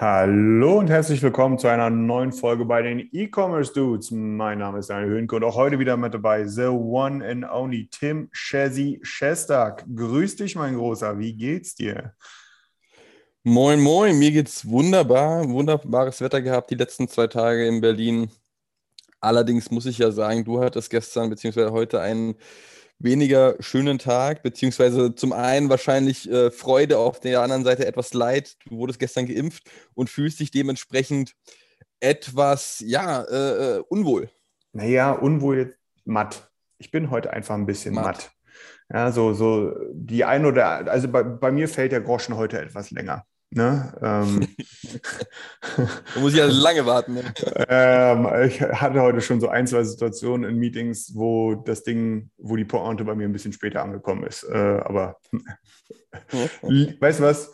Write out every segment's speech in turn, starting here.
Hallo und herzlich willkommen zu einer neuen Folge bei den E-Commerce Dudes. Mein Name ist Daniel Höhnke und auch heute wieder mit dabei The One and Only Tim Shazzy Shestag. Grüß dich, mein Großer. Wie geht's dir? Moin, moin, mir geht's wunderbar. Wunderbares Wetter gehabt die letzten zwei Tage in Berlin. Allerdings muss ich ja sagen, du hattest gestern bzw. heute einen weniger schönen Tag, beziehungsweise zum einen wahrscheinlich äh, Freude, auf der anderen Seite etwas Leid. Du wurdest gestern geimpft und fühlst dich dementsprechend etwas, ja, äh, äh, unwohl. Naja, unwohl matt. Ich bin heute einfach ein bisschen matt. Matt. Ja, so, so die ein oder also bei, bei mir fällt der Groschen heute etwas länger. Ne? Ähm, Da muss ich ja lange warten. Ne? ähm, ich hatte heute schon so ein, zwei Situationen in Meetings, wo das Ding, wo die Pointe bei mir ein bisschen später angekommen ist. Äh, aber weißt du was?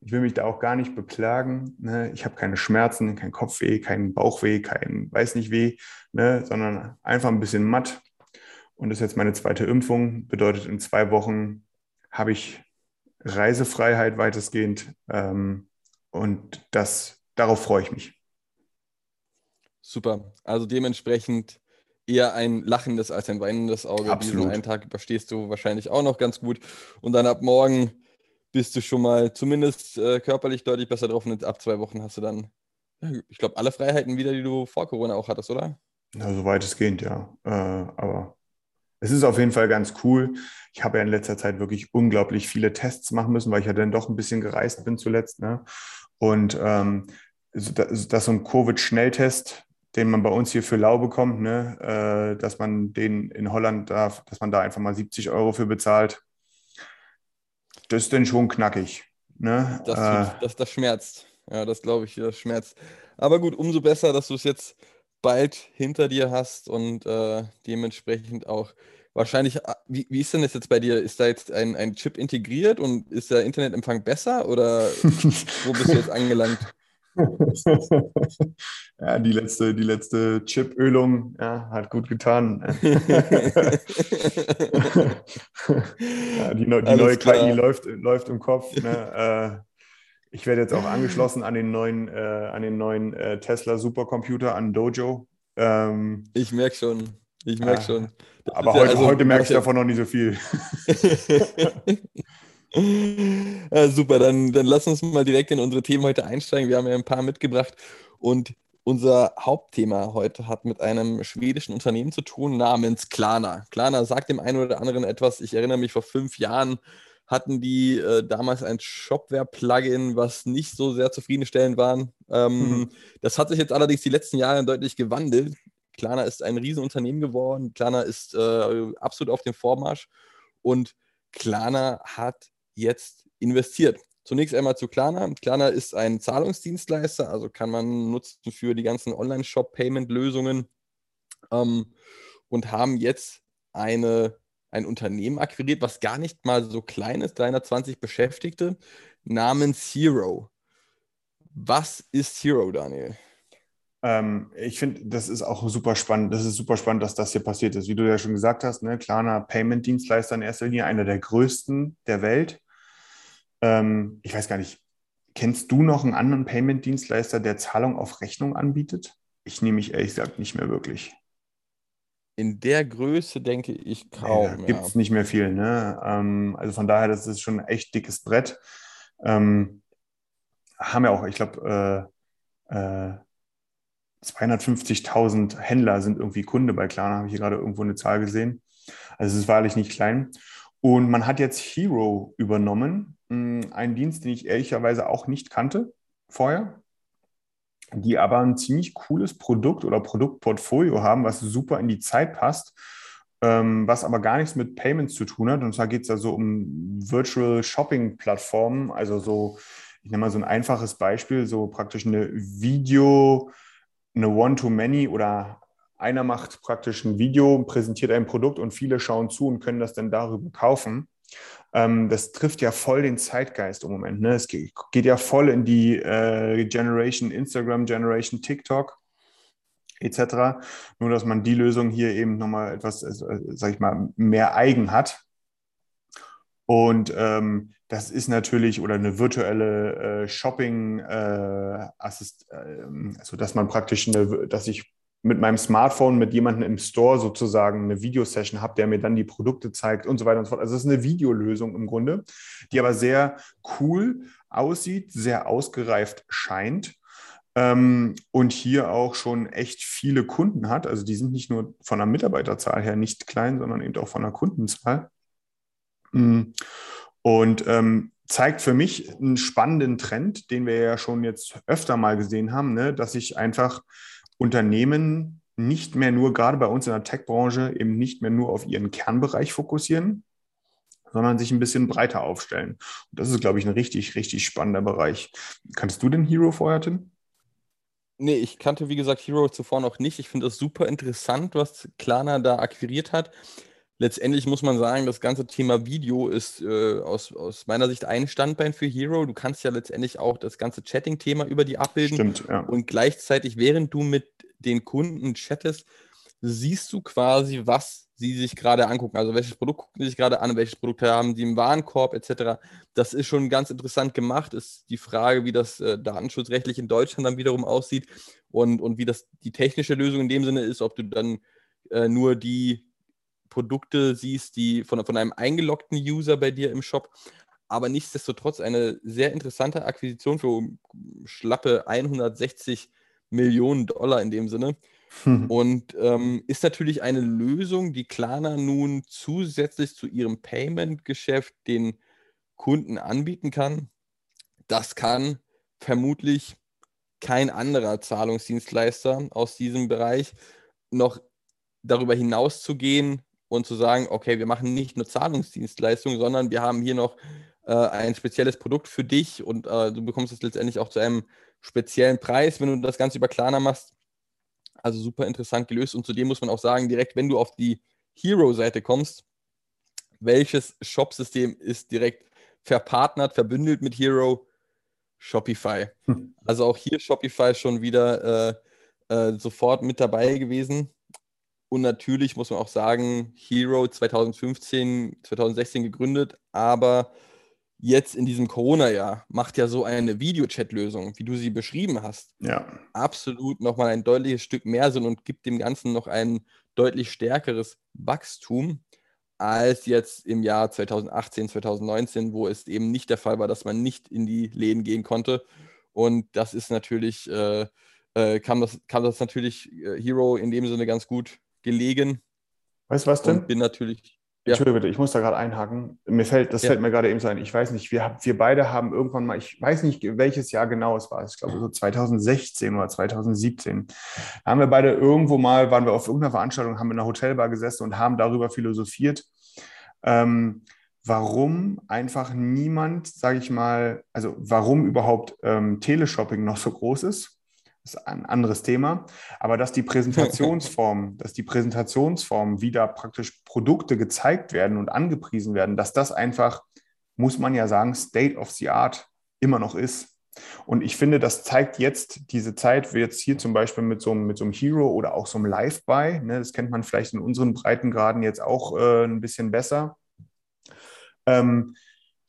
Ich will mich da auch gar nicht beklagen. Ne? Ich habe keine Schmerzen, kein Kopfweh, keinen Bauchweh, kein weiß nicht weh, ne? sondern einfach ein bisschen matt. Und das ist jetzt meine zweite Impfung. Bedeutet, in zwei Wochen habe ich Reisefreiheit weitestgehend. Ähm, und das, darauf freue ich mich. Super. Also dementsprechend eher ein lachendes als ein weinendes Auge. Absolut. Diesen einen Tag überstehst du wahrscheinlich auch noch ganz gut. Und dann ab morgen bist du schon mal zumindest äh, körperlich deutlich besser drauf. Und ab zwei Wochen hast du dann, ich glaube, alle Freiheiten wieder, die du vor Corona auch hattest, oder? Ja, so weitestgehend, ja. Äh, aber es ist auf jeden Fall ganz cool. Ich habe ja in letzter Zeit wirklich unglaublich viele Tests machen müssen, weil ich ja dann doch ein bisschen gereist bin zuletzt. Ne? Und ähm, dass so ein Covid-Schnelltest, den man bei uns hier für lau bekommt, ne? äh, dass man den in Holland darf, dass man da einfach mal 70 Euro für bezahlt, das ist dann schon knackig. Ne? Das, äh, das, das schmerzt. Ja, das glaube ich, das schmerzt. Aber gut, umso besser, dass du es jetzt bald hinter dir hast und äh, dementsprechend auch wahrscheinlich, äh, wie, wie ist denn das jetzt bei dir? Ist da jetzt ein, ein Chip integriert und ist der Internetempfang besser oder wo bist du jetzt angelangt? ja, die letzte, die letzte Chipölung ja, hat gut getan. ja, die, die neue klar. KI läuft, läuft im Kopf. Ne? Ich werde jetzt auch angeschlossen an den neuen, äh, an den neuen äh, Tesla Supercomputer, an Dojo. Ähm, Ich merke schon. Ich merke Ah, schon. Das aber ist ja- heute, also, heute merke ich davon noch nicht so viel. ja, super, dann, dann lass uns mal direkt in unsere Themen heute einsteigen. Wir haben ja ein paar mitgebracht und unser Hauptthema heute hat mit einem schwedischen Unternehmen zu tun namens Klarna. Klarna sagt dem einen oder anderen etwas. Ich erinnere mich, vor fünf Jahren hatten die äh, damals ein Shopware-Plugin, was nicht so sehr zufriedenstellend war. Ähm, Mhm. Das hat sich jetzt allerdings die letzten Jahre deutlich gewandelt. Klarna ist ein Riesenunternehmen geworden. Klarna ist äh, absolut auf dem Vormarsch. Und Klarna hat jetzt investiert. Zunächst einmal zu Klarna. Klarna ist ein Zahlungsdienstleister, also kann man nutzen für die ganzen Online-Shop-Payment-Lösungen ähm, und haben jetzt eine, ein Unternehmen akquiriert, was gar nicht mal so klein ist, 320 Beschäftigte, namens Hero. Was ist Hero, Daniel? Ähm, ich finde, das ist auch super spannend. Das ist super spannend, dass das hier passiert ist. Wie du ja schon gesagt hast, ne, Klarna Payment-Dienstleister in erster Linie, einer der größten der Welt. Ähm, ich weiß gar nicht, kennst du noch einen anderen Payment-Dienstleister, der Zahlung auf Rechnung anbietet? Ich nehme mich ehrlich gesagt nicht mehr wirklich. In der Größe denke ich Nee, kaum. da gibt es nicht mehr viel. Ne? Ähm, also von daher, das ist schon ein echt dickes Brett. Ähm, haben ja auch, ich glaube, äh, äh, 250.000 Händler sind irgendwie Kunde bei Klarna, habe ich hier gerade irgendwo eine Zahl gesehen. Also es ist wahrlich nicht klein. Und man hat jetzt Hero übernommen, mh, einen Dienst, den ich ehrlicherweise auch nicht kannte vorher, die aber ein ziemlich cooles Produkt oder Produktportfolio haben, was super in die Zeit passt. ähm, was aber gar nichts mit Payments zu tun hat. Und zwar geht es da so um Virtual Shopping Plattformen, also so, ich nenne mal so ein einfaches Beispiel, so praktisch eine Video, eine One-to-Many oder einer macht praktisch ein Video, präsentiert ein Produkt und viele schauen zu und können das dann darüber kaufen. Ähm, das trifft ja voll den Zeitgeist im Moment. Ne? Es geht, ja voll in die äh, Generation Instagram, Generation TikTok etc. Nur, dass man die Lösung hier eben nochmal etwas, äh, sag ich mal, mehr eigen hat. Und ähm, das ist natürlich, oder eine virtuelle äh, Shopping, äh, Assist, äh, also dass man praktisch, eine, dass ich mit meinem Smartphone mit jemandem im Store sozusagen eine Videosession habe, der mir dann die Produkte zeigt und so weiter und so fort. Also es ist eine Videolösung im Grunde, die aber sehr cool aussieht, sehr ausgereift scheint ähm, und hier auch schon echt viele Kunden hat. Also die sind nicht nur von der Mitarbeiterzahl her nicht klein, sondern eben auch von der Kundenzahl. Mm. Und ähm, zeigt für mich einen spannenden Trend, den wir ja schon jetzt öfter mal gesehen haben, ne? dass sich einfach Unternehmen nicht mehr nur, gerade bei uns in der Tech-Branche, eben nicht mehr nur auf ihren Kernbereich fokussieren, sondern sich ein bisschen breiter aufstellen. Und das ist, glaube ich, ein richtig, richtig spannender Bereich. Kannst du den Hero vorher, Tim? Nee, ich kannte, wie gesagt, Hero zuvor noch nicht. Ich finde das super interessant, was Klarna da akquiriert hat. Letztendlich muss man sagen, das ganze Thema Video ist äh, aus, aus meiner Sicht ein Standbein für Hero. Du kannst ja letztendlich auch das ganze Chatting-Thema über die abbilden. Stimmt, ja. Und gleichzeitig, während du mit den Kunden chattest, siehst du quasi, was sie sich gerade angucken. Also welches Produkt gucken sie sich gerade an, welches Produkt haben sie im Warenkorb etc. Das ist schon ganz interessant gemacht. Ist die Frage, wie das äh, datenschutzrechtlich in Deutschland dann wiederum aussieht und, und wie das die technische Lösung in dem Sinne ist, ob du dann äh, nur die Produkte siehst, die von, von einem eingeloggten User bei dir im Shop. Aber nichtsdestotrotz eine sehr interessante Akquisition für schlappe 160 Millionen Dollar in dem Sinne. Hm. Und ähm, ist natürlich eine Lösung, die Klarna nun zusätzlich zu ihrem Payment-Geschäft den Kunden anbieten kann. Das kann vermutlich kein anderer Zahlungsdienstleister aus diesem Bereich noch darüber hinaus zu gehen und zu sagen, okay, wir machen nicht nur Zahlungsdienstleistungen, sondern wir haben hier noch äh, ein spezielles Produkt für dich und äh, du bekommst es letztendlich auch zu einem speziellen Preis, wenn du das Ganze über Klarna machst. Also super interessant gelöst. Und zudem muss man auch sagen, direkt wenn du auf die Hero-Seite kommst, welches Shop-System ist direkt verpartnert, verbündelt mit Hero? Shopify. Hm. Also auch hier Shopify schon wieder äh, äh, sofort mit dabei gewesen. Und natürlich muss man auch sagen, Hero 2015, 2016 gegründet, aber jetzt in diesem Corona-Jahr macht ja so eine Videochat-Lösung, wie du sie beschrieben hast, ja. absolut nochmal ein deutliches Stück mehr Sinn und gibt dem Ganzen noch ein deutlich stärkeres Wachstum als jetzt im Jahr 2018, 2019, wo es eben nicht der Fall war, dass man nicht in die Läden gehen konnte. Und das ist natürlich, äh, äh, kam, das, kam das natürlich äh, Hero in dem Sinne ganz gut gelegen. Weißt du was denn? Und bin natürlich ja. Entschuldige bitte, ich muss da gerade einhaken. Mir fällt, das ja. fällt mir gerade eben so ein. Ich weiß nicht, wir, wir beide haben irgendwann mal, ich weiß nicht, welches Jahr genau es war. Ich glaube so 2016 oder 2017. Da haben wir beide irgendwo mal, waren wir auf irgendeiner Veranstaltung, haben in einer Hotelbar gesessen und haben darüber philosophiert, ähm, warum einfach niemand, sage ich mal, also warum überhaupt ähm, Teleshopping noch so groß ist ist ein anderes Thema. Aber dass die Präsentationsform, dass die Präsentationsform, wie da praktisch Produkte gezeigt werden und angepriesen werden, dass das einfach, muss man ja sagen, State of the Art immer noch ist. Und ich finde, das zeigt jetzt diese Zeit, wie jetzt hier zum Beispiel mit so, einem, mit so einem Hero oder auch so einem Live-Buy, ne, das kennt man vielleicht in unseren Breitengraden jetzt auch äh, ein bisschen besser. Ähm,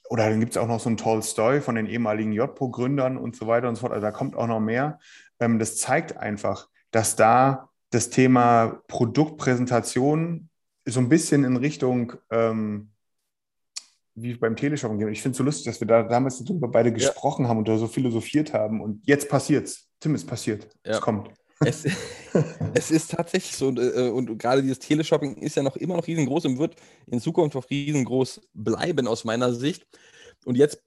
oder dann gibt es auch noch so einen Tolstoy von den ehemaligen JPO-Gründern und so weiter und so fort. Also da kommt auch noch mehr ähm, das zeigt einfach, dass da das Thema Produktpräsentation so ein bisschen in Richtung ähm, wie beim Teleshopping gehen. Ich finde es so lustig, dass wir da damals darüber beide gesprochen ja. haben und da so philosophiert haben. Und jetzt passiert's. Tim, es passiert. Ja. Es kommt. Es, es, ist tatsächlich so, und, äh, und gerade dieses Teleshopping ist ja noch immer noch riesengroß und wird in Zukunft auch riesengroß bleiben aus meiner Sicht. Und jetzt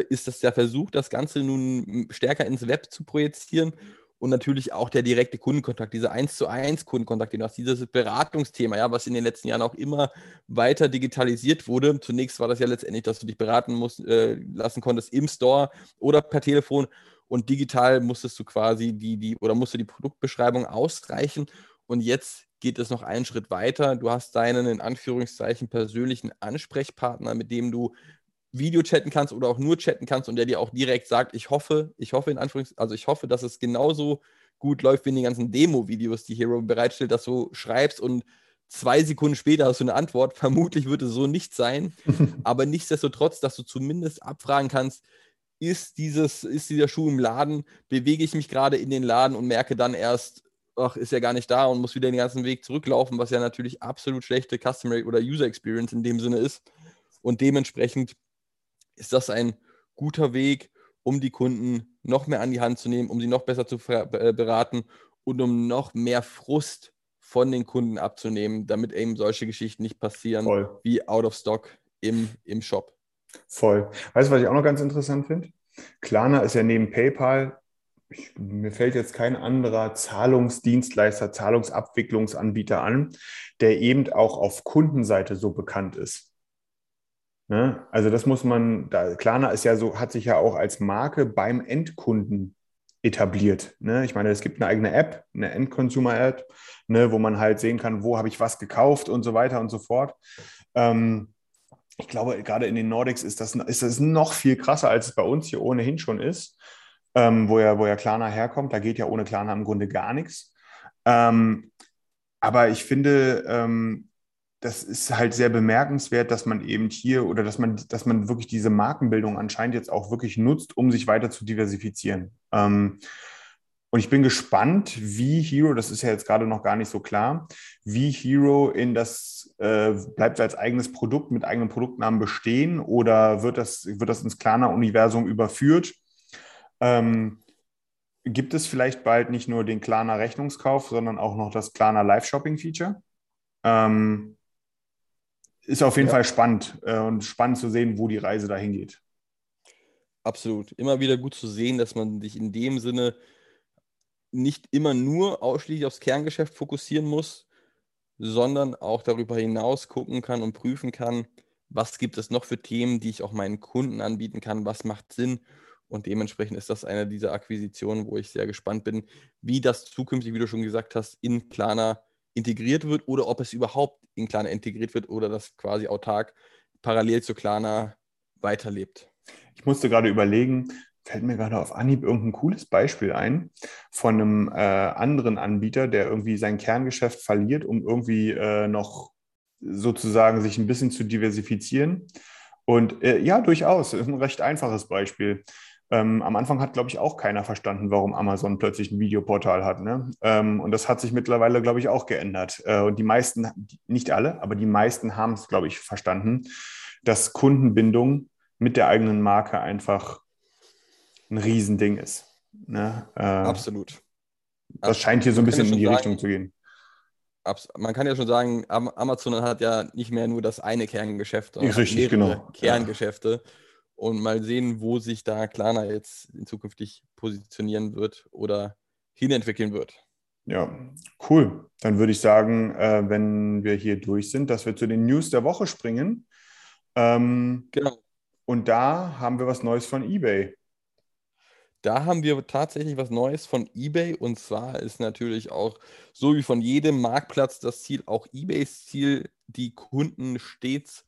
ist das der Versuch, das Ganze nun stärker ins Web zu projizieren. und natürlich auch der direkte Kundenkontakt, dieser 1 zu 1 Kundenkontakt, den du dieses Beratungsthema, ja, was in den letzten Jahren auch immer weiter digitalisiert wurde. Zunächst war das ja letztendlich, dass du dich beraten musst, äh, lassen konntest im Store oder per Telefon und digital musstest du quasi die, die oder musste die Produktbeschreibung ausreichen und jetzt geht es noch einen Schritt weiter. Du hast deinen in Anführungszeichen persönlichen Ansprechpartner, mit dem du Video chatten kannst oder auch nur chatten kannst und der dir auch direkt sagt, ich hoffe, ich hoffe in Anführungszeichen, also ich hoffe, dass es genauso gut läuft wie in den ganzen Demo-Videos, die Hero bereitstellt, dass du schreibst und zwei Sekunden später hast du eine Antwort. Vermutlich wird es so nicht sein, aber nichtsdestotrotz, dass du zumindest abfragen kannst, ist, dieses, ist dieser Schuh im Laden, bewege ich mich gerade in den Laden und merke dann erst, ach, ist ja gar nicht da und muss wieder den ganzen Weg zurücklaufen, was ja natürlich absolut schlechte Customer oder User Experience in dem Sinne ist. Und dementsprechend ist das ein guter Weg, um die Kunden noch mehr an die Hand zu nehmen, um sie noch besser zu äh, beraten und um noch mehr Frust von den Kunden abzunehmen, damit eben solche Geschichten nicht passieren Voll. wie out of stock im, im Shop. Voll. Weißt du, was ich auch noch ganz interessant finde? Klarna ist ja neben PayPal, ich, mir fällt jetzt kein anderer Zahlungsdienstleister, Zahlungsabwicklungsanbieter an, der eben auch auf Kundenseite so bekannt ist. Ne? Also das muss man, da, Klarna ist ja so, hat sich ja auch als Marke beim Endkunden etabliert. Ne? Ich meine, es gibt eine eigene App, eine End-Consumer-App, ne, wo man halt sehen kann, wo habe ich was gekauft und so weiter und so fort. Ähm, ich glaube, gerade in den Nordics ist das, ist das noch viel krasser, als es bei uns hier ohnehin schon ist, ähm, wo, ja, wo ja Klarna herkommt. Da geht ja ohne Klarna im Grunde gar nichts. Ähm, aber ich finde, ähm, das ist halt sehr bemerkenswert, dass man eben hier oder dass man, dass man wirklich diese Markenbildung anscheinend jetzt auch wirklich nutzt, um sich weiter zu diversifizieren. Ähm, und ich bin gespannt, wie Hero, das ist ja jetzt gerade noch gar nicht so klar, wie Hero in das, äh, bleibt als eigenes Produkt mit eigenem Produktnamen bestehen oder wird das, wird das ins Klarna-Universum überführt? Ähm, gibt es vielleicht bald nicht nur den Klarna Rechnungskauf, sondern auch noch das Klarna Live-Shopping-Feature? Ähm, ist auf jeden ja. Fall spannend äh, und spannend zu sehen, wo die Reise dahin geht. Absolut. Immer wieder gut zu sehen, dass man sich in dem Sinne nicht immer nur ausschließlich aufs Kerngeschäft fokussieren muss, sondern auch darüber hinaus gucken kann und prüfen kann, was gibt es noch für Themen, die ich auch meinen Kunden anbieten kann, was macht Sinn. Und dementsprechend ist das eine dieser Akquisitionen, wo ich sehr gespannt bin, wie das zukünftig, wie du schon gesagt hast, in Klarna integriert wird oder ob es überhaupt in Klarna integriert wird oder das quasi autark parallel zu Klarna weiterlebt. Ich musste gerade überlegen, fällt mir gerade auf Anhieb irgendein cooles Beispiel ein von einem äh, anderen Anbieter, der irgendwie sein Kerngeschäft verliert, um irgendwie äh, noch sozusagen sich ein bisschen zu diversifizieren. Und äh, ja, durchaus, ist ein recht einfaches Beispiel. Ähm, am Anfang hat, glaube ich, auch keiner verstanden, warum Amazon plötzlich ein Videoportal hat. Ne? Ähm, und das hat sich mittlerweile, glaube ich, auch geändert. Äh, und die meisten, nicht alle, aber die meisten haben es, glaube ich, verstanden, dass Kundenbindung mit der eigenen Marke einfach ein Riesending ist. Ne? Äh, Absolut. Das scheint hier so ein bisschen in die sagen, Richtung zu gehen. Man kann ja schon sagen, Amazon hat ja nicht mehr nur das eine Kerngeschäft, sondern Richtig, genau. Kerngeschäfte. Ja und mal sehen, wo sich da Klarna jetzt zukünftig positionieren wird oder hinentwickeln wird. Ja, cool. Dann würde ich sagen, äh, wenn wir hier durch sind, dass wir zu den News der Woche springen. Ähm, genau. Und da haben wir was Neues von eBay. Da haben wir tatsächlich was Neues von eBay und zwar ist natürlich auch so wie von jedem Marktplatz das Ziel, auch eBays Ziel, die Kunden stets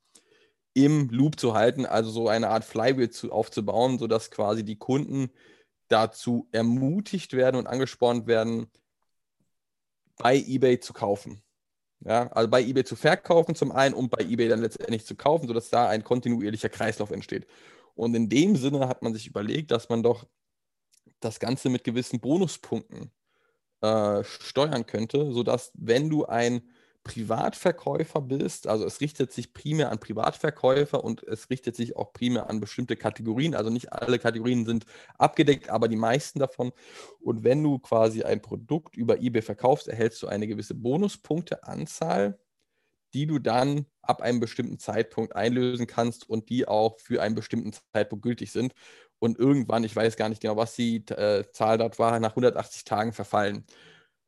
im Loop zu halten, also so eine Art Flywheel zu, aufzubauen, sodass quasi die Kunden dazu ermutigt werden und angespornt werden, bei eBay zu kaufen. Ja, also bei eBay zu verkaufen zum einen und bei eBay dann letztendlich zu kaufen, sodass da ein kontinuierlicher Kreislauf entsteht. Und in dem Sinne hat man sich überlegt, dass man doch das Ganze mit gewissen Bonuspunkten äh, steuern könnte, sodass wenn du ein Privatverkäufer bist, also es richtet sich primär an Privatverkäufer und es richtet sich auch primär an bestimmte Kategorien. Also nicht alle Kategorien sind abgedeckt, aber die meisten davon. Und wenn du quasi ein Produkt über eBay verkaufst, erhältst du eine gewisse Bonuspunkteanzahl, die du dann ab einem bestimmten Zeitpunkt einlösen kannst und die auch für einen bestimmten Zeitpunkt gültig sind. und irgendwann, ich weiß gar nicht genau, was die äh, Zahl dort war, nach 180 Tagen verfallen.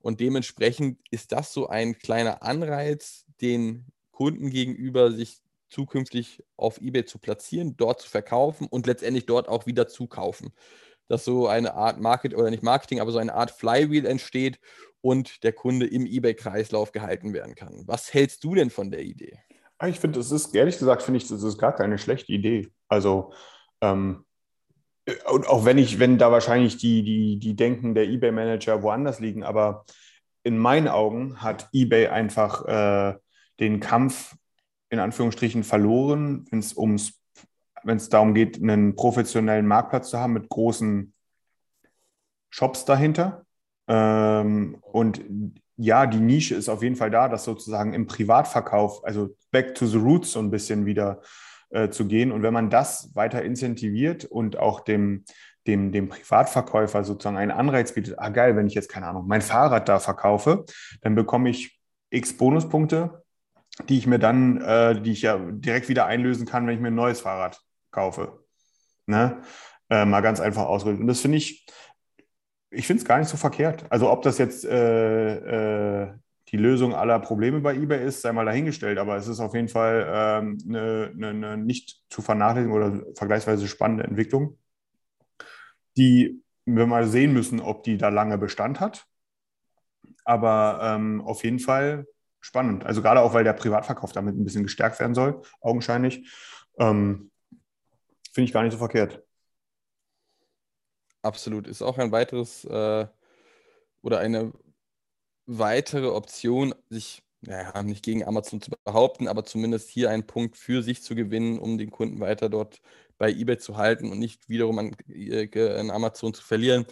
Und dementsprechend ist das so ein kleiner Anreiz, den Kunden gegenüber sich zukünftig auf eBay zu platzieren, dort zu verkaufen und letztendlich dort auch wieder zu kaufen. Dass so eine Art Market oder nicht Marketing, aber so eine Art Flywheel entsteht und der Kunde im eBay-Kreislauf gehalten werden kann. Was hältst du denn von der Idee? Ah, ich finde, das ist, ehrlich gesagt, finde ich, das ist gar keine schlechte Idee. Also, ähm, und auch wenn ich, wenn da wahrscheinlich die, die, die Denken der eBay-Manager woanders liegen, aber in meinen Augen hat eBay einfach äh, den Kampf in Anführungsstrichen verloren, wenn es ums, wenn es darum geht, einen professionellen Marktplatz zu haben mit großen Shops dahinter. Ähm, und ja, die Nische ist auf jeden Fall da, dass sozusagen im Privatverkauf, also back to the roots so ein bisschen wieder äh, zu gehen. Und wenn man das weiter incentiviert und auch dem, dem, dem Privatverkäufer sozusagen einen Anreiz bietet, ah geil, wenn ich jetzt, keine Ahnung, mein Fahrrad da verkaufe, dann bekomme ich x Bonuspunkte, die ich mir dann, äh, die ich ja direkt wieder einlösen kann, wenn ich mir ein neues Fahrrad kaufe. Ne? Äh, mal ganz einfach ausdrücken. Und das finde ich, ich finde es gar nicht so verkehrt. Also ob das jetzt äh, äh, die Lösung aller Probleme bei eBay ist, sei mal dahingestellt. Aber es ist auf jeden Fall ähm, eine, eine, eine nicht zu vernachlässigen oder vergleichsweise spannende Entwicklung, die wir mal sehen müssen, ob die da lange Bestand hat. Aber ähm, auf jeden Fall spannend. Also gerade auch, weil der Privatverkauf damit ein bisschen gestärkt werden soll, augenscheinlich. Ähm, Finde ich gar nicht so verkehrt. Absolut. Ist auch ein weiteres äh, oder eine weitere Option, sich naja, nicht gegen Amazon zu behaupten, aber zumindest hier einen Punkt für sich zu gewinnen, um den Kunden weiter dort bei eBay zu halten und nicht wiederum an, äh, an Amazon zu verlieren.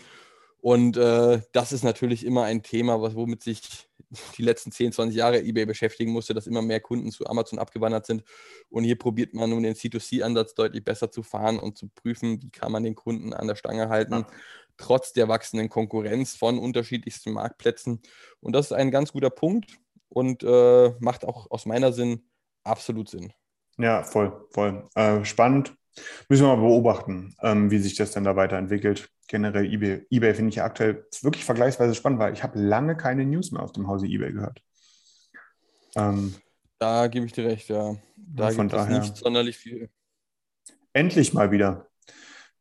Und äh, das ist natürlich immer ein Thema, was, womit sich die letzten 10, 20 Jahre eBay beschäftigen musste, dass immer mehr Kunden zu Amazon abgewandert sind. Und hier probiert man nun den C2C-Ansatz deutlich besser zu fahren und zu prüfen, wie kann man den Kunden an der Stange halten, trotz der wachsenden Konkurrenz von unterschiedlichsten Marktplätzen. Und das ist ein ganz guter Punkt und äh, macht auch aus meiner Sinn absolut Sinn. Ja, voll, voll. Äh, spannend. Müssen wir mal beobachten, ähm, wie sich das dann da weiterentwickelt. Generell eBay. eBay finde ich ja aktuell wirklich vergleichsweise spannend, weil ich habe lange keine News mehr aus dem Hause eBay gehört. Ähm, da gebe ich dir recht, ja. Da gibt es nicht sonderlich viel. Endlich mal wieder.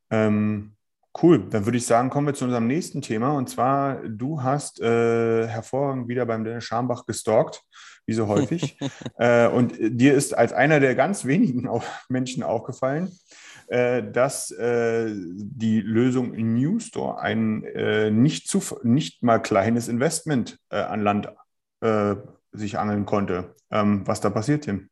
Ähm, cool, dann würde ich sagen, kommen wir zu unserem nächsten Thema. Und zwar, du hast äh, hervorragend wieder beim Dennis Schambach gestalkt, wie so häufig. äh, und dir ist als einer der ganz wenigen Menschen aufgefallen, äh, dass äh, die Lösung New Store ein äh, nicht, zu, nicht mal kleines Investment äh, an Land sich angeln konnte. Ähm, was da passiert, Tim?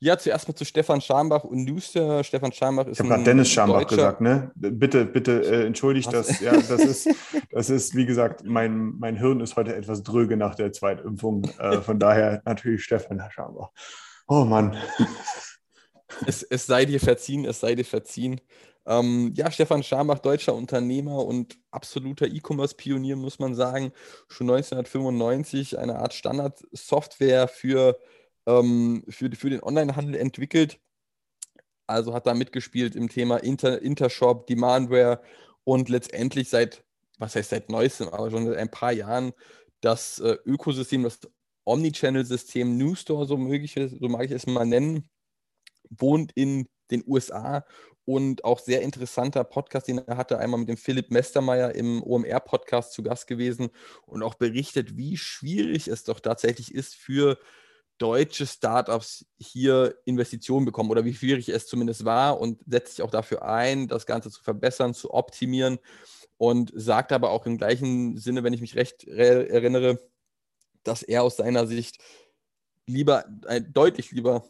Ja, zuerst mal zu Stefan Schambach und Newster. Stefan Schambach ist. Ich habe gerade Dennis Schambach Deutscher. gesagt, ne? Bitte, bitte äh, entschuldigt das. Ja, das ist, das ist, wie gesagt, mein, mein Hirn ist heute etwas dröge nach der Zweitimpfung. Äh, von daher natürlich Stefan Schambach. Oh Mann. Es, es sei dir verziehen, es sei dir verziehen. Ähm, ja, Stefan Schambach, deutscher Unternehmer und absoluter E-Commerce-Pionier, muss man sagen. Schon 1995 eine Art Standard-Software für ähm, für, für den Onlinehandel entwickelt. Also hat da mitgespielt im Thema Inter, Intershop, Demandware und letztendlich seit, was heißt seit neuestem, aber schon seit ein paar Jahren das äh, Ökosystem, das Omnichannel-System New Store, so, möglich, so mag ich es mal nennen, wohnt in den USA und auch sehr interessanter Podcast, den er hatte, einmal mit dem Philipp Mestermeier im OMR-Podcast zu Gast gewesen und auch berichtet, wie schwierig es doch tatsächlich ist für deutsche Startups hier Investitionen bekommen oder wie schwierig es zumindest war und setzt sich auch dafür ein, das Ganze zu verbessern, zu optimieren und sagt aber auch im gleichen Sinne, wenn ich mich recht erinnere, dass er aus seiner Sicht lieber, äh, deutlich lieber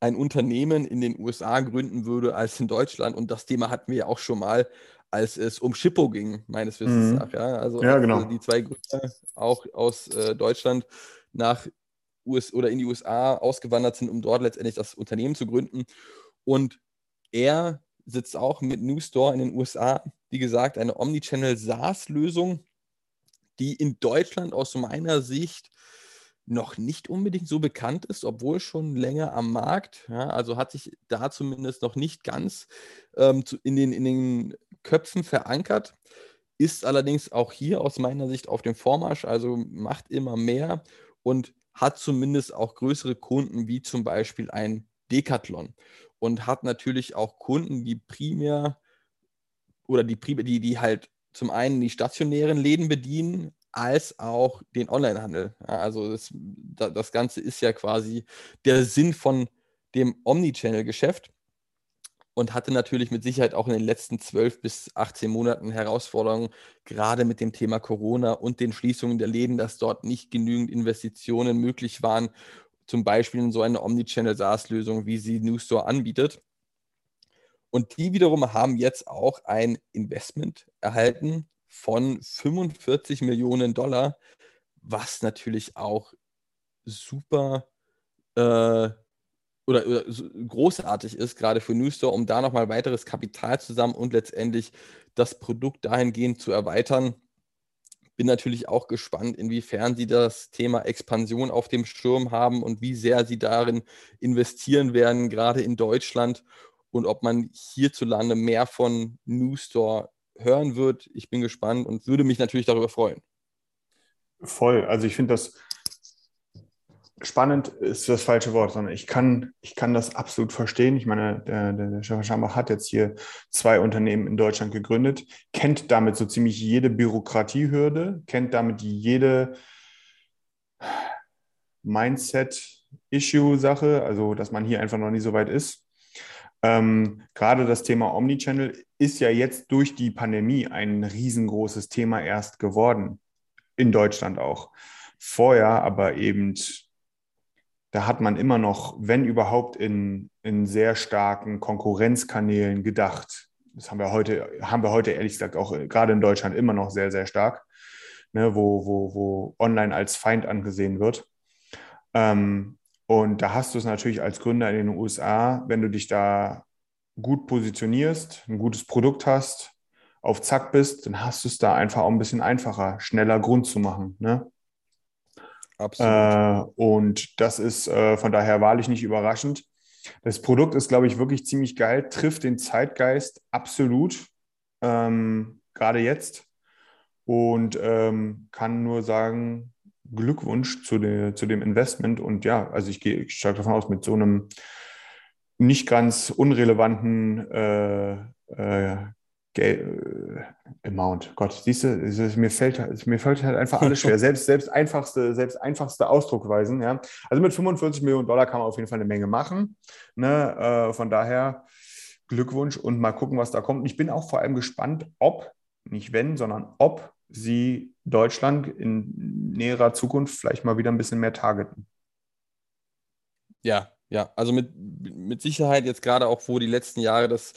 ein Unternehmen in den USA gründen würde als in Deutschland. Und das Thema hatten wir ja auch schon mal, als es um Schippo ging, meines Wissens mhm. nach. Ja, also ja, genau. die zwei Gründer auch aus äh, Deutschland nach US oder in die USA ausgewandert sind, um dort letztendlich das Unternehmen zu gründen. Und er sitzt auch mit New Store in den USA, wie gesagt, eine Omnichannel SaaS-Lösung, die in Deutschland aus meiner Sicht noch nicht unbedingt so bekannt ist, obwohl schon länger am Markt. Ja, also hat sich da zumindest noch nicht ganz ähm, in, den, in den Köpfen verankert, ist allerdings auch hier aus meiner Sicht auf dem Vormarsch, also macht immer mehr und hat zumindest auch größere Kunden wie zum Beispiel ein Decathlon und hat natürlich auch Kunden, die primär oder die, die, die halt zum einen die stationären Läden bedienen, als auch den Onlinehandel. Also das, das Ganze ist ja quasi der Sinn von dem Omnichannel-Geschäft und hatte natürlich mit Sicherheit auch in den letzten 12 bis 18 Monaten Herausforderungen, gerade mit dem Thema Corona und den Schließungen der Läden, dass dort nicht genügend Investitionen möglich waren, zum Beispiel in so eine Omnichannel-SaaS-Lösung, wie sie New Store anbietet. Und die wiederum haben jetzt auch ein Investment erhalten von 45 Millionen Dollar, was natürlich auch super äh, oder, oder großartig ist, gerade für New Store, um da nochmal weiteres Kapital zusammen und letztendlich das Produkt dahingehend zu erweitern. Bin natürlich auch gespannt, inwiefern Sie das Thema Expansion auf dem Schirm haben und wie sehr Sie darin investieren werden, gerade in Deutschland und ob man hierzulande mehr von New Store hören wird. Ich bin gespannt und würde mich natürlich darüber freuen. Voll. Also ich finde das spannend ist das falsche Wort, sondern ich kann, ich kann das absolut verstehen. Ich meine, der, der, Stefan Schambach hat jetzt hier zwei Unternehmen in Deutschland gegründet, kennt damit so ziemlich jede Bürokratiehürde, kennt damit jede Mindset-Issue-Sache, also dass man hier einfach noch nie so weit ist. Ähm, gerade das Thema Omnichannel ist ja jetzt durch die Pandemie ein riesengroßes Thema erst geworden, in Deutschland auch. Vorher aber eben da hat man immer noch, wenn überhaupt, in, in sehr starken Konkurrenzkanälen gedacht. Das haben wir heute, haben wir heute ehrlich gesagt auch äh, gerade in Deutschland immer noch sehr, sehr stark, ne, wo, wo, wo online als Feind angesehen wird. Ähm, und da hast du es natürlich als Gründer in den USA, wenn du dich da gut positionierst, ein gutes Produkt hast, auf Zack bist, dann hast du es da einfach auch ein bisschen einfacher, schneller Grund zu machen. Ne? Absolut. Äh, und das ist äh, von daher wahrlich nicht überraschend. Das Produkt ist, glaube ich, wirklich ziemlich geil, trifft den Zeitgeist absolut, ähm, gerade jetzt. Und ähm, kann nur sagen, Glückwunsch zu, de, zu dem Investment. Und ja, also ich gehe stark davon aus, mit so einem nicht ganz unrelevanten äh, äh, Amount. Gott, siehst du, mir fällt, mir fällt halt einfach alles schwer. Selbst, selbst, einfachste, selbst einfachste Ausdruckweisen. Ja. Also mit 45 Millionen Dollar kann man auf jeden Fall eine Menge machen. Ne? Äh, von daher Glückwunsch und mal gucken, was da kommt. Und ich bin auch vor allem gespannt, ob, nicht wenn, sondern ob sie Deutschland in näherer Zukunft vielleicht mal wieder ein bisschen mehr targeten. Ja, ja, also mit, mit Sicherheit jetzt gerade auch, wo die letzten Jahre das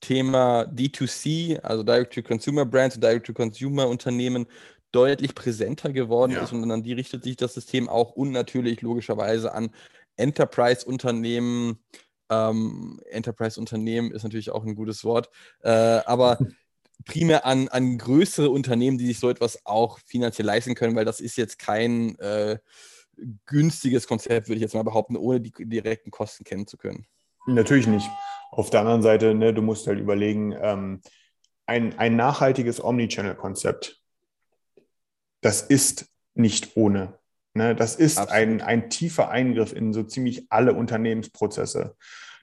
Thema D2C, also Direct-to-Consumer Brands und Direct-to-Consumer-Unternehmen, deutlich präsenter geworden ja. ist und an die richtet sich das System auch und natürlich logischerweise an Enterprise-Unternehmen. Ähm, Enterprise-Unternehmen ist natürlich auch ein gutes Wort, äh, aber primär an, an größere Unternehmen, die sich so etwas auch finanziell leisten können, weil das ist jetzt kein äh, günstiges Konzept, würde ich jetzt mal behaupten, ohne die direkten Kosten kennen zu können. Natürlich nicht. Auf der anderen Seite, ne, du musst halt überlegen, ähm, ein, ein nachhaltiges Omnichannel-Konzept, das ist nicht ohne. Ne? Das ist ein, ein tiefer Eingriff in so ziemlich alle Unternehmensprozesse,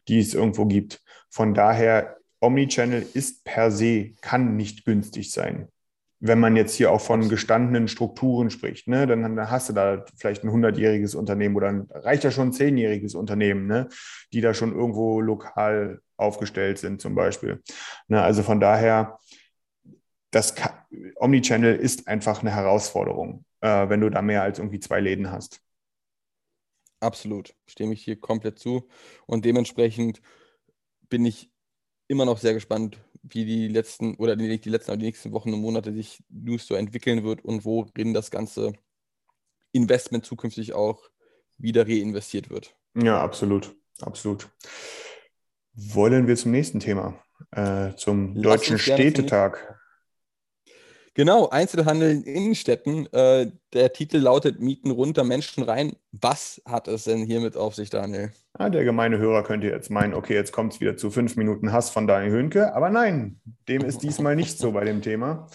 die es irgendwo gibt. Von daher, Omnichannel ist per se, kann nicht günstig sein wenn man jetzt hier auch von gestandenen Strukturen spricht, ne, dann, dann hast du da vielleicht ein hundertjähriges Unternehmen oder ein, reicht ja schon ein zehnjähriges Unternehmen, ne, die da schon irgendwo lokal aufgestellt sind zum Beispiel. Ne, also von daher, das Omnichannel ist einfach eine Herausforderung, äh, wenn du da mehr als irgendwie zwei Läden hast. Absolut, stimme ich hier komplett zu. Und dementsprechend bin ich immer noch sehr gespannt, wie die letzten oder die, die letzten, die nächsten Wochen und Monate sich News so entwickeln wird und worin das ganze Investment zukünftig auch wieder reinvestiert wird. Ja, absolut, absolut. Wollen wir zum nächsten Thema, äh, zum Lass Deutschen Städtetag. Genau, Einzelhandel in Innenstädten. Äh, der Titel lautet Mieten runter, Menschen rein. Was hat es denn hiermit auf sich, Daniel? Ja, der gemeine Hörer könnte jetzt meinen, okay, jetzt kommt es wieder zu fünf Minuten Hass von Daniel Höhnke. Aber nein, dem ist diesmal nicht so bei dem Thema.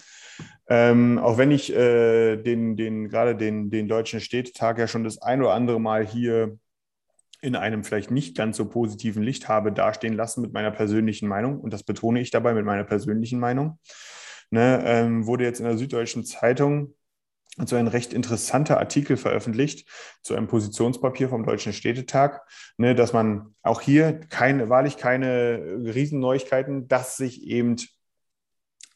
Ähm, auch wenn ich äh, den, den, gerade den, den Deutschen Städtetag ja schon das ein oder andere Mal hier in einem vielleicht nicht ganz so positiven Licht habe dastehen lassen mit meiner persönlichen Meinung. Und das betone ich dabei mit meiner persönlichen Meinung ne, ähm, wurde jetzt in der Süddeutschen Zeitung so ein recht interessanter Artikel veröffentlicht zu einem Positionspapier vom Deutschen Städtetag, ne, dass man auch hier keine, wahrlich keine Riesenneuigkeiten, dass sich eben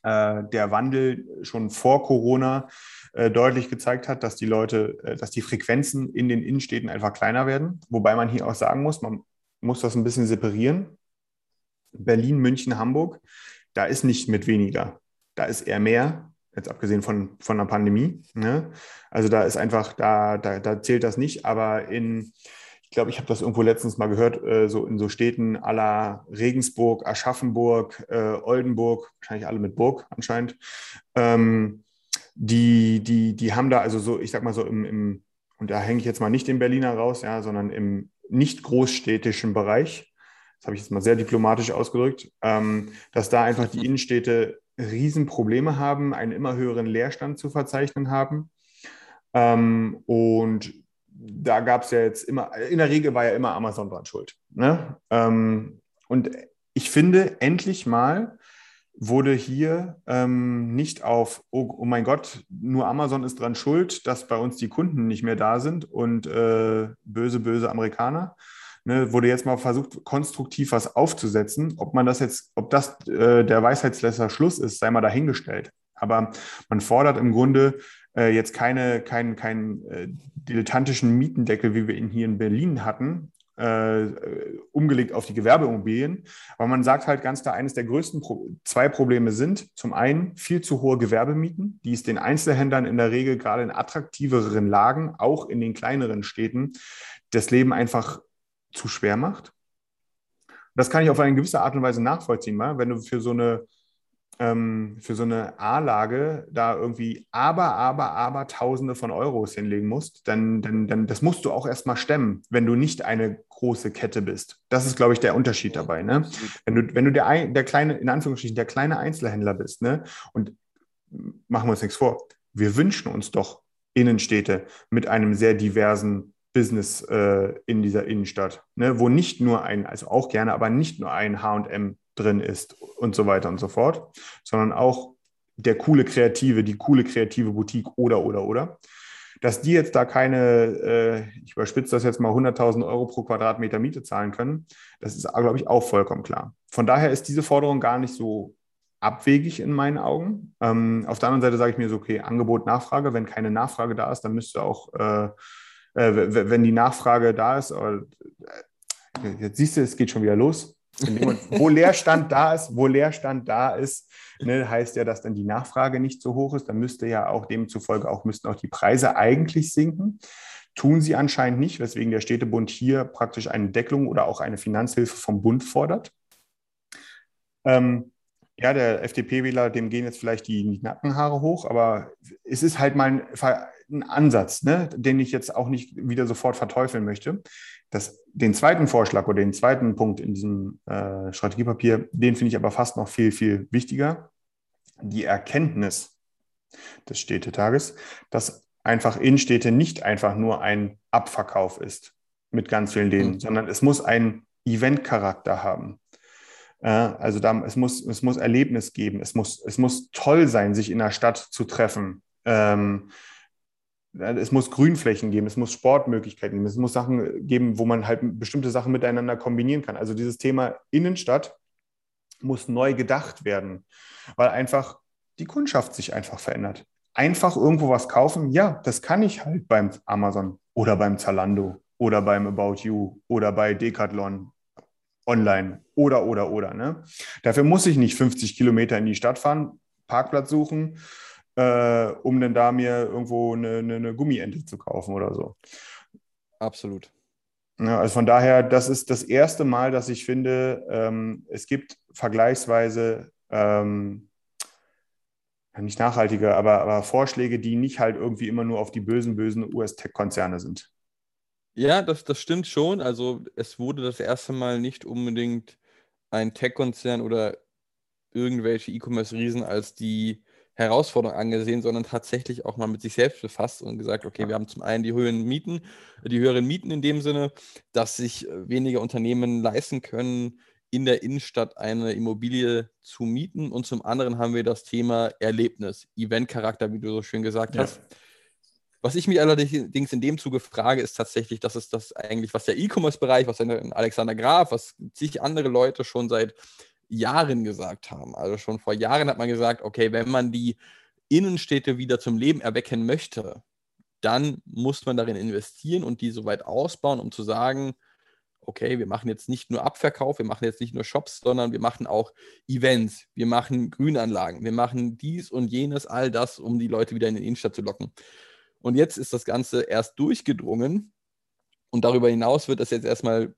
äh, der Wandel schon vor Corona äh, deutlich gezeigt hat, dass die Leute, äh, dass die Frequenzen in den Innenstädten einfach kleiner werden. Wobei man hier auch sagen muss, man muss das ein bisschen separieren. Berlin, München, Hamburg, da ist nicht mit weniger da ist eher mehr, jetzt abgesehen von, von der Pandemie. Ne? Also da ist einfach, da, da, da zählt das nicht, aber in, ich glaube, ich habe das irgendwo letztens mal gehört, äh, so in so Städten aller Regensburg, Aschaffenburg, äh, Oldenburg, wahrscheinlich alle mit Burg anscheinend, ähm, die, die, die haben da also so, ich sag mal so im, im und da hänge ich jetzt mal nicht den Berliner raus, ja, sondern im nicht großstädtischen Bereich, das habe ich jetzt mal sehr diplomatisch ausgedrückt, ähm, dass da einfach die Innenstädte Riesenprobleme haben, einen immer höheren Leerstand zu verzeichnen haben. Ähm, und da gab es ja jetzt immer, in der Regel war ja immer Amazon dran schuld. Ne? Ähm, und ich finde, endlich mal wurde hier ähm, nicht auf, oh, oh, mein Gott, nur Amazon ist dran schuld, dass bei uns die Kunden nicht mehr da sind und äh, böse, böse Amerikaner, ne, wurde jetzt mal versucht, konstruktiv was aufzusetzen. Ob man das jetzt, ob das äh, der Weisheitslässer Schluss ist, sei mal dahingestellt. Aber man fordert im Grunde äh, jetzt keine, keinen kein, äh, dilettantischen Mietendeckel, wie wir ihn hier in Berlin hatten, äh, umgelegt auf die Gewerbeimmobilien. Aber man sagt halt ganz klar, eines der größten Pro zwei Probleme sind zum einen viel zu hohe Gewerbemieten, die es den Einzelhändlern in der Regel gerade in attraktiveren Lagen, auch in den kleineren Städten, das Leben einfach zu schwer macht. Das kann ich auf eine gewisse Art und Weise nachvollziehen, mal, wenn du für so eine ähm, für so eine A-Lage da irgendwie aber, aber, aber Tausende von Euros hinlegen musst, dann, dann, dann das musst du auch erstmal stemmen, wenn du nicht eine große Kette bist. Das ist, glaube ich, der Unterschied dabei. Ne? Wenn du, wenn du der, der kleine, in Anführungsstrichen, der kleine Einzelhändler bist, ne? und machen wir uns nichts vor, wir wünschen uns doch Innenstädte mit einem sehr diversen Business äh, in dieser Innenstadt, ne, wo nicht nur ein, also auch gerne, aber nicht nur ein HM drin ist und so weiter und so fort, sondern auch der coole Kreative, die coole kreative Boutique oder, oder, oder. Dass die jetzt da keine, äh, ich überspitze das jetzt mal, 100.000 Euro pro Quadratmeter Miete zahlen können, das ist, glaube ich, auch vollkommen klar. Von daher ist diese Forderung gar nicht so abwegig in meinen Augen. Ähm, auf der anderen Seite sage ich mir so, okay, Angebot, Nachfrage. Wenn keine Nachfrage da ist, dann müsste auch äh, äh, wenn die Nachfrage da ist, äh, jetzt siehst du, es geht schon wieder los. Moment, wo Leerstand da ist, wo Leerstand da ist, ne, heißt ja, dass dann die Nachfrage nicht so hoch ist. Dann müsste ja auch demzufolge auch müssten auch die Preise eigentlich sinken. Tun sie anscheinend nicht, weswegen der Städtebund hier praktisch eine Deckelung oder auch eine Finanzhilfe vom Bund fordert. Ähm, ja, der FDP-Wähler, dem gehen jetzt vielleicht die Nackenhaare hoch, aber es ist halt mal ein, ein Ansatz, ne, den ich jetzt auch nicht wieder sofort verteufeln möchte. Das, den zweiten Vorschlag oder den zweiten Punkt in diesem äh, Strategiepapier, den finde ich aber fast noch viel, viel wichtiger. Die Erkenntnis des Städtetages, dass einfach Innenstädte nicht einfach nur ein Abverkauf ist mit ganz vielen Läden, mhm. sondern es muss einen Eventcharakter haben. Äh, also da, es, muss, es muss Erlebnis geben, es muss, es muss toll sein, sich in der Stadt zu treffen. Ähm, es muss Grünflächen geben, es muss Sportmöglichkeiten geben, es muss Sachen geben, wo man halt bestimmte Sachen miteinander kombinieren kann. Also dieses Thema Innenstadt muss neu gedacht werden, weil einfach die Kundschaft sich einfach verändert. Einfach irgendwo was kaufen, ja, das kann ich halt beim Amazon oder beim Zalando oder beim About You oder bei Decathlon online oder, oder, oder. Ne? Dafür muss ich nicht 50 Kilometer in die Stadt fahren, Parkplatz suchen, äh, um dann da mir irgendwo eine, eine, eine, Gummiente zu kaufen oder so. Absolut. Ja, also von daher, das ist das erste Mal, dass ich finde, ähm, es gibt vergleichsweise ähm, nicht nachhaltige, aber, aber Vorschläge, die nicht halt irgendwie immer nur auf die bösen, bösen US-Tech-Konzerne sind. Ja, das, das stimmt schon. Also es wurde das erste Mal nicht unbedingt ein Tech-Konzern oder irgendwelche E-Commerce-Riesen als die Herausforderung angesehen, sondern tatsächlich auch mal mit sich selbst befasst und gesagt, okay, wir haben zum einen die höheren Mieten, die höheren Mieten in dem Sinne, dass sich äh, weniger Unternehmen leisten können, in der Innenstadt eine Immobilie zu mieten. Und zum anderen haben wir das Thema Erlebnis, Eventcharakter, wie du so schön gesagt ja. hast. Was ich mich allerdings in dem Zuge frage, ist tatsächlich, dass es das eigentlich, was der E-Commerce-Bereich, was Alexander Graf, was sich andere Leute schon seit Jahren gesagt haben. Also schon vor Jahren hat man gesagt, okay, wenn man die Innenstädte wieder zum Leben erwecken möchte, dann muss man darin investieren und die so weit ausbauen, um zu sagen, okay, wir machen jetzt nicht nur Abverkauf, wir machen jetzt nicht nur Shops, sondern wir machen auch Events, wir machen Grünanlagen, wir machen dies und jenes, all das, um die Leute wieder in die Innenstadt zu locken. Und jetzt ist das Ganze erst durchgedrungen und darüber hinaus wird das jetzt erstmal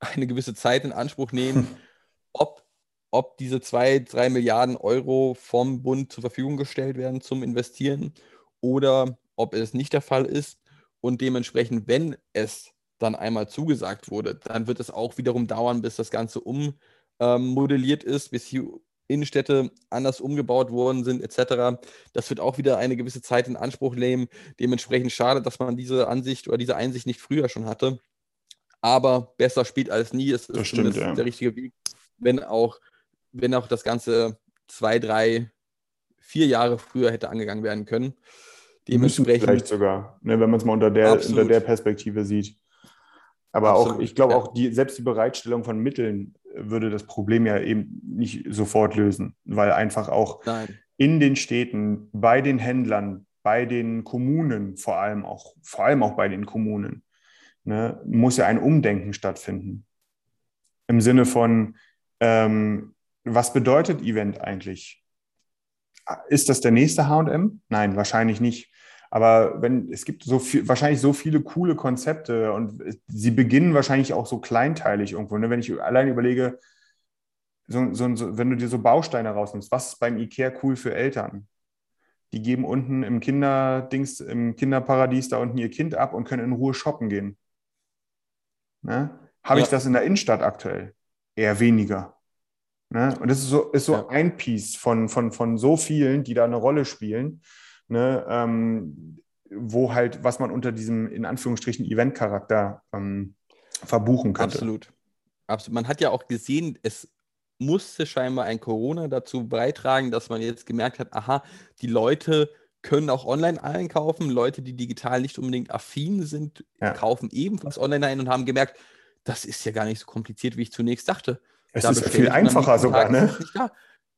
eine gewisse Zeit in Anspruch nehmen, ob, ob diese zwei, drei Milliarden Euro vom Bund zur Verfügung gestellt werden zum Investieren oder ob es nicht der Fall ist. Und dementsprechend, wenn es dann einmal zugesagt wurde, dann wird es auch wiederum dauern, bis das Ganze ummodelliert ähm, ist, bis die Innenstädte anders umgebaut worden sind, etc. Das wird auch wieder eine gewisse Zeit in Anspruch nehmen. Dementsprechend schade, dass man diese Ansicht oder diese Einsicht nicht früher schon hatte. Aber besser spät als nie. Es ist stimmt, ja. der richtige Weg, wenn auch, wenn auch das Ganze zwei, drei, vier Jahre früher hätte angegangen werden können. Dementsprechend. Vielleicht sogar, ne, wenn man es mal unter der, unter der Perspektive sieht. Aber Absolut, auch, ich glaube, ja. auch die, selbst die Bereitstellung von Mitteln würde das Problem ja eben nicht sofort lösen, weil einfach auch Nein. in den Städten, bei den Händlern, bei den Kommunen, vor allem auch, vor allem auch bei den Kommunen, ne, muss ja ein Umdenken stattfinden. Im Sinne von, ähm, was bedeutet Event eigentlich? Ist das der nächste HM? Nein, wahrscheinlich nicht. Aber wenn es gibt so viel, wahrscheinlich so viele coole Konzepte und sie beginnen wahrscheinlich auch so kleinteilig irgendwo. Ne? Wenn ich allein überlege, so, so, so, wenn du dir so Bausteine rausnimmst, was ist beim IKEA cool für Eltern? Die geben unten im Kinderdings, im Kinderparadies da unten ihr Kind ab und können in Ruhe shoppen gehen. Ne? Habe ja. ich das in der Innenstadt aktuell? Eher weniger. Ne? Und das ist so, ist so ja. ein Piece von, von, von so vielen, die da eine Rolle spielen ne, ähm, wo halt, was man unter diesem in Anführungsstrichen Event-Charakter ähm, verbuchen könnte. Absolut. Absolut. Man hat ja auch gesehen, es musste scheinbar ein Corona dazu beitragen, dass man jetzt gemerkt hat, aha, die Leute können auch online einkaufen. Leute, die digital nicht unbedingt affin sind, ja. kaufen ebenfalls online ein und haben gemerkt, das ist ja gar nicht so kompliziert, wie ich zunächst dachte. Es da ist viel einfacher sogar, ne?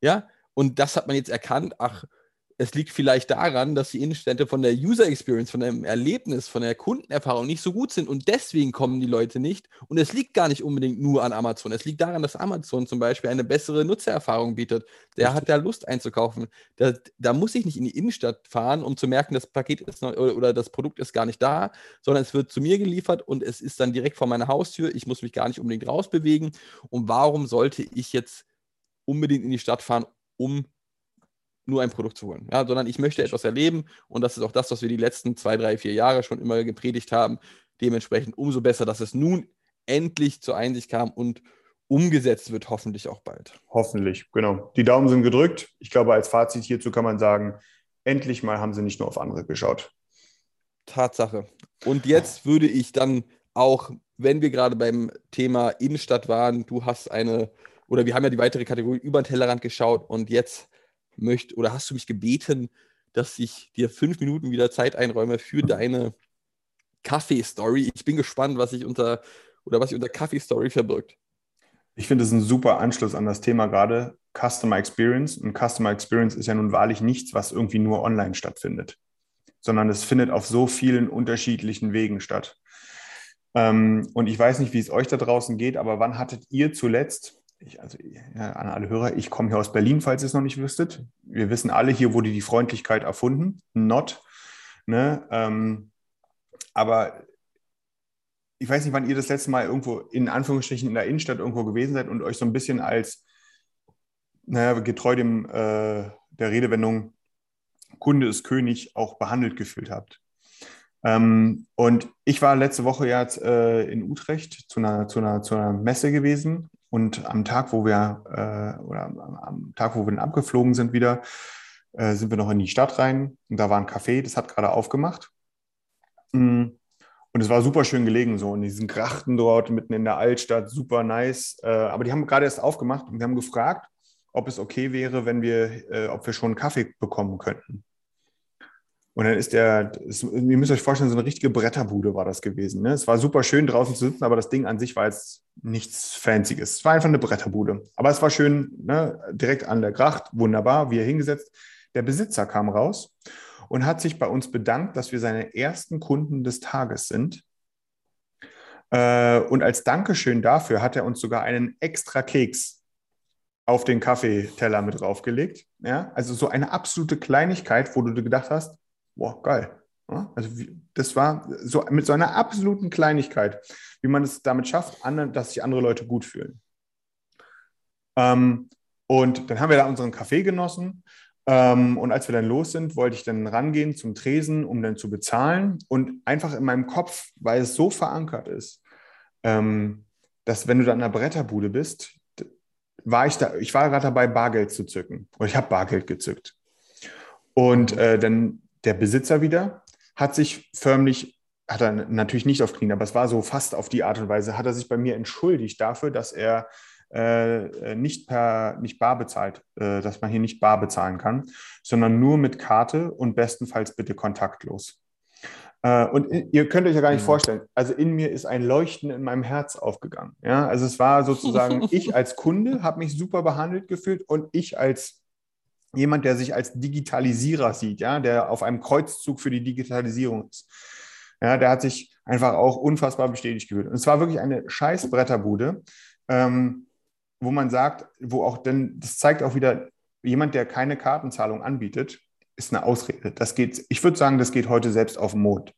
Ja, und das hat man jetzt erkannt. Ach, es liegt vielleicht daran, dass die Innenstädte von der User Experience, von dem Erlebnis, von der Kundenerfahrung nicht so gut sind und deswegen kommen die Leute nicht. Und es liegt gar nicht unbedingt nur an Amazon. Es liegt daran, dass Amazon zum Beispiel eine bessere Nutzererfahrung bietet. Der Richtig. hat da Lust einzukaufen. Da, da, muss ich nicht in die Innenstadt fahren, um zu merken, das Paket ist noch, oder, oder das Produkt ist gar nicht da, sondern es wird zu mir geliefert und es ist dann direkt vor meiner Haustür. Ich muss mich gar nicht unbedingt rausbewegen. Und warum sollte ich jetzt unbedingt in die Stadt fahren, um nur ein Produkt zu holen, ja, sondern ich möchte etwas erleben und das ist auch das, was wir die letzten zwei, drei, vier Jahre schon immer gepredigt haben. Dementsprechend umso besser, dass es nun endlich zur Einsicht kam und umgesetzt wird, hoffentlich auch bald. Hoffentlich, genau. Die Daumen sind gedrückt. Ich glaube, als Fazit hierzu kann man sagen, endlich mal haben sie nicht nur auf andere geschaut. Tatsache. Und jetzt würde ich dann auch, wenn wir gerade beim Thema Innenstadt waren, du hast eine, oder wir haben ja die weitere Kategorie über den Tellerrand geschaut und jetzt möchte oder hast du mich gebeten, dass ich dir fünf Minuten wieder Zeit einräume für deine Kaffee-Story. Ich bin gespannt, was ich unter oder was sich unter Kaffee-Story verbirgt. Ich finde es ein super Anschluss an das Thema gerade Customer Experience. Und Customer Experience ist ja nun wahrlich nichts, was irgendwie nur online stattfindet, sondern es findet auf so vielen unterschiedlichen Wegen statt. Ähm, und ich weiß nicht, wie es euch da draußen geht, aber wann hattet ihr zuletzt ich, also ja, an alle Hörer, ich komme hier aus Berlin, falls ihr es noch nicht wüsstet. Wir wissen alle, hier wurde die Freundlichkeit erfunden, not. Ne? Ähm, aber ich weiß nicht, wann ihr das letzte Mal irgendwo in Anführungsstrichen in der Innenstadt irgendwo gewesen seid und euch so ein bisschen als, naja, getreu dem, äh, der Redewendung Kunde ist König auch behandelt gefühlt habt. Ähm, und ich war letzte Woche jetzt äh, in Utrecht zu einer, zu, einer, zu einer Messe gewesen und am Tag, wo wir äh, oder am Tag, wo wir dann abgeflogen sind wieder, äh, sind wir noch in die Stadt rein und da war ein Café, das hat gerade aufgemacht. Mm. Und es war super schön gelegen, so in diesen Grachten dort, mitten in der Altstadt, super nice. Äh, aber die haben gerade erst aufgemacht und wir haben gefragt, ob es okay wäre, wenn wir, äh, ob wir schon einen Kaffee bekommen könnten. Und dann ist der, ist, ihr müsst euch vorstellen, so eine richtige Bretterbude war das gewesen. Ne? Es war super schön draußen zu sitzen, aber das Ding an sich war jetzt nichts Fancyes. Es war einfach eine Bretterbude. Aber es war schön, ne? direkt an der Gracht, wunderbar, wie er hingesetzt. Der Besitzer kam raus und hat sich bei uns bedankt, dass wir seine ersten Kunden des Tages sind. Äh, und als Dankeschön dafür hat er uns sogar einen extra Keks auf den Kaffeeteller mit draufgelegt. Ja? Also so eine absolute Kleinigkeit, wo du gedacht hast, boah, geil. Also das war so mit so einer absoluten Kleinigkeit, wie man es damit schafft, dass sich andere Leute gut fühlen. Ähm, und dann haben wir da unseren Kaffee genossen. Ähm, und als wir dann los sind, wollte ich dann rangehen zum Tresen, um dann zu bezahlen. Und einfach in meinem Kopf, weil es so verankert ist, ähm, dass wenn du da in einer Bretterbude bist, war ich da, ich war gerade dabei, Bargeld zu zücken. Oder ich habe Bargeld gezückt. Und äh, dann der Besitzer wieder hat sich förmlich, hat er natürlich nicht auf Knien, aber es war so fast auf die Art und Weise, hat er sich bei mir entschuldigt dafür, dass er äh, nicht per nicht bar bezahlt, äh, dass man hier nicht bar bezahlen kann, sondern nur mit Karte und bestenfalls bitte kontaktlos. Äh, und ihr könnt euch ja gar nicht mhm. vorstellen, also in mir ist ein Leuchten in meinem Herz aufgegangen. Ja, also es war sozusagen, ich als Kunde habe mich super behandelt gefühlt und ich als jemand, der sich als Digitalisierer sieht, ja, der auf einem Kreuzzug für die Digitalisierung ist. Ja, der hat sich einfach auch unfassbar bestätigt gefühlt. Und es war wirklich eine scheiß Bretterbude, ähm, wo man sagt, wo auch denn, das zeigt auch wieder, jemand, der keine Kartenzahlung anbietet, ist eine Ausrede. Das geht, ich würde sagen, das geht heute selbst auf den Mond.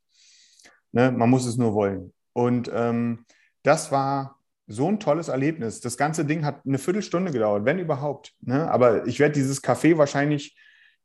Ne? Man muss es nur wollen. Und ähm, das war so ein tolles Erlebnis. Das ganze Ding hat eine Viertelstunde gedauert, wenn überhaupt. Ne? Aber ich werde dieses Café wahrscheinlich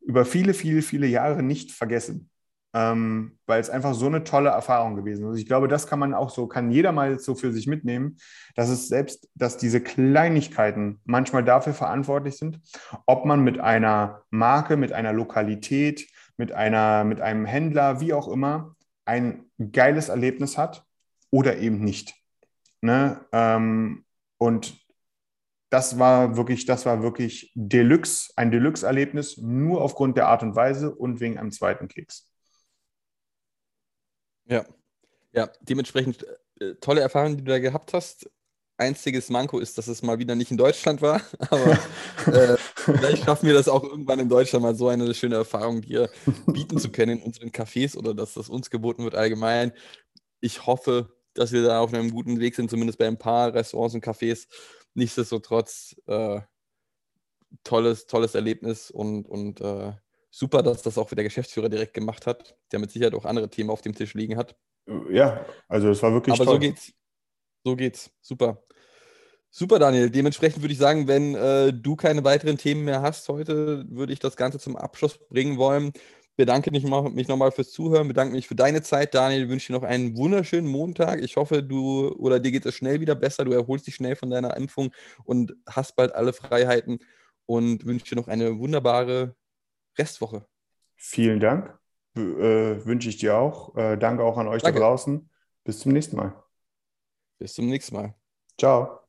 über viele, viele, viele Jahre nicht vergessen, ähm, weil es einfach so eine tolle Erfahrung gewesen ist. Also ich glaube, das kann man auch so, kann jeder mal so für sich mitnehmen, dass es selbst, dass diese Kleinigkeiten manchmal dafür verantwortlich sind, ob man mit einer Marke, mit einer Lokalität, mit, einer, mit einem Händler, wie auch immer, ein geiles Erlebnis hat oder eben nicht. Ne? Ähm, und das war wirklich, das war wirklich Deluxe, ein Deluxe-Erlebnis, nur aufgrund der Art und Weise und wegen einem zweiten Keks. Ja, ja, dementsprechend äh, tolle Erfahrung, die du da gehabt hast. Einziges Manko ist, dass es mal wieder nicht in Deutschland war, aber äh, vielleicht schaffen wir das auch irgendwann in Deutschland mal so eine schöne Erfahrung dir bieten zu können in unseren Cafés oder dass das uns geboten wird allgemein. Ich hoffe, dass wir da auf einem guten Weg sind, zumindest bei ein paar Restaurants und Cafés. Nichtsdestotrotz äh, tolles, tolles Erlebnis und, und äh, super, dass das auch der Geschäftsführer direkt gemacht hat, der mit Sicherheit auch andere Themen auf dem Tisch liegen hat. Ja, also es war wirklich Aber toll. so geht's. So geht's. Super. Super, Daniel. Dementsprechend würde ich sagen, wenn äh, du keine weiteren Themen mehr hast heute, würde ich das Ganze zum Abschluss bringen wollen bedanke mich, mich nochmal fürs Zuhören, bedanke mich für deine Zeit, Daniel. Ich wünsche dir noch einen wunderschönen Montag. Ich hoffe, du oder dir geht es schnell wieder besser. Du erholst dich schnell von deiner Impfung und hast bald alle Freiheiten und wünsche dir noch eine wunderbare Restwoche. Vielen Dank. äh, wünsche ich dir auch. Äh, danke auch an euch danke. da draußen. Bis zum nächsten Mal. Bis zum nächsten Mal. Ciao.